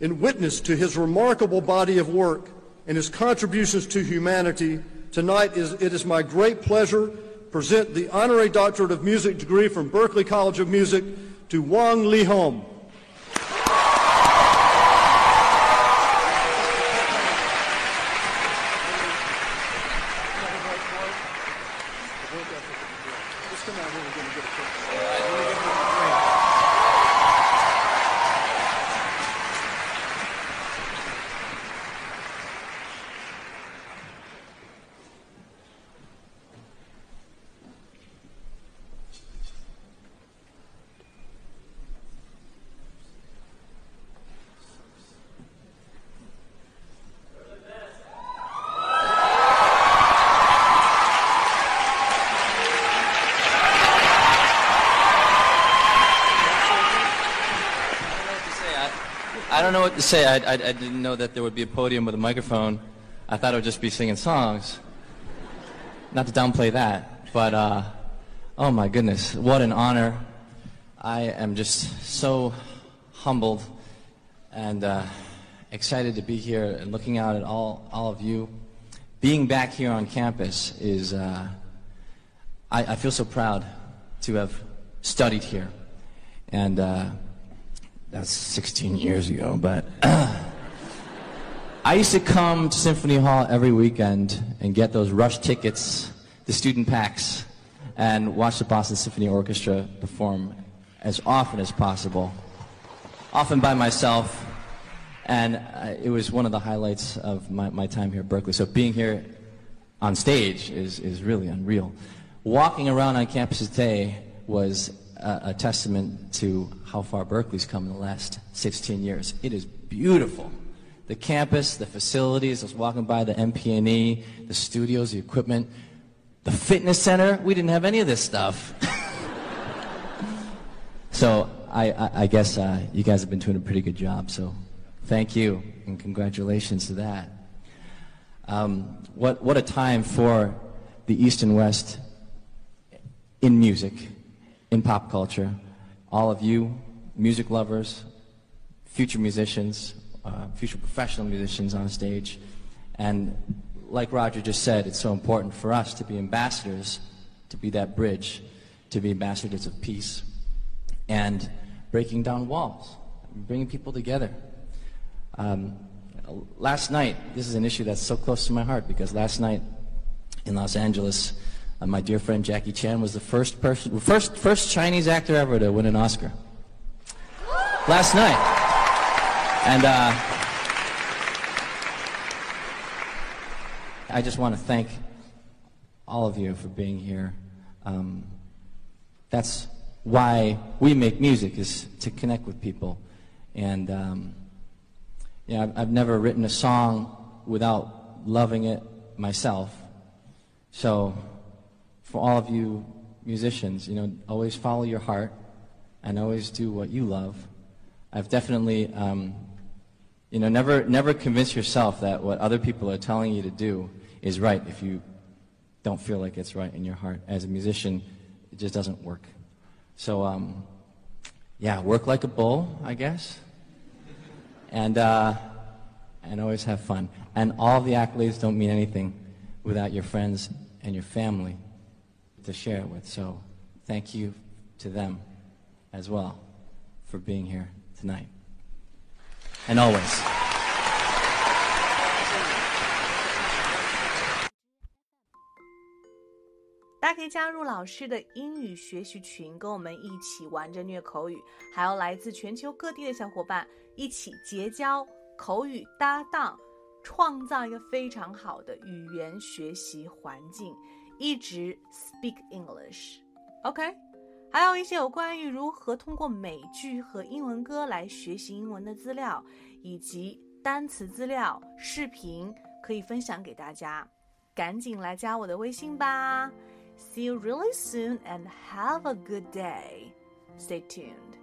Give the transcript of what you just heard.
In witness to his remarkable body of work and his contributions to humanity, tonight is, it is my great pleasure to present the Honorary Doctorate of Music degree from Berklee College of Music to Wang Leehom. I don't know what to say. I, I, I didn't know that there would be a podium with a microphone. I thought I would just be singing songs. Not to downplay that, but uh, oh my goodness, what an honor. I am just so humbled and uh, excited to be here and looking out at all, all of you. Being back here on campus is, uh, I, I feel so proud to have studied here. And uh, that's 16 years ago, but I used to come to Symphony Hall every weekend and get those rush tickets, the student packs, and watch the Boston Symphony Orchestra perform as often as possible, often by myself. And uh, it was one of the highlights of my, my time here at Berklee. So being here on stage is, is really unreal. Walking around on campus today was a, a testament to how far Berklee's come in the last 16 years. It is beautiful. The campus, the facilities, I was walking by the MP&E, the studios, the equipment, the fitness center, we didn't have any of this stuff. so I, I, I guess uh, you guys have been doing a pretty good job, so thank you and congratulations to that. Um, what, what a time for the East and West in music in pop culture. All of you, music lovers, future musicians, uh, future professional musicians on stage. And like Roger just said, it's so important for us to be ambassadors, to be that bridge, to be ambassadors of peace, and breaking down walls, bringing people together. Um, last night, this is an issue that's so close to my heart because last night in Los Angeles, uh, my dear friend Jackie Chan was the first person, first, first Chinese actor ever to win an Oscar. Last night. And uh, I just want to thank all of you for being here. Um, that's why we make music, is to connect with people. And um, yeah, I've, I've never written a song without loving it myself. So for all of you musicians, you know, always follow your heart and always do what you love. I've definitely, um, you know, never, never convince yourself that what other people are telling you to do is right if you don't feel like it's right in your heart. As a musician, it just doesn't work. So, um, yeah, work like a bull, I guess, and uh, and always have fun. And all the accolades don't mean anything without your friends and your family to share it with. So thank you to them as well for being here tonight. And always. 大家可以加入老师的英语学习群，跟我们一起玩着虐口语，还有来自全球各地的小伙伴一起结交口语搭档，创造一个非常好的语言学习环境。一直 speak English，OK？还有一些有关于如何通过美剧和英文歌来学习英文的资料，以及单词资料、视频可以分享给大家。赶紧来加我的微信吧！See you really soon and have a good day. Stay tuned.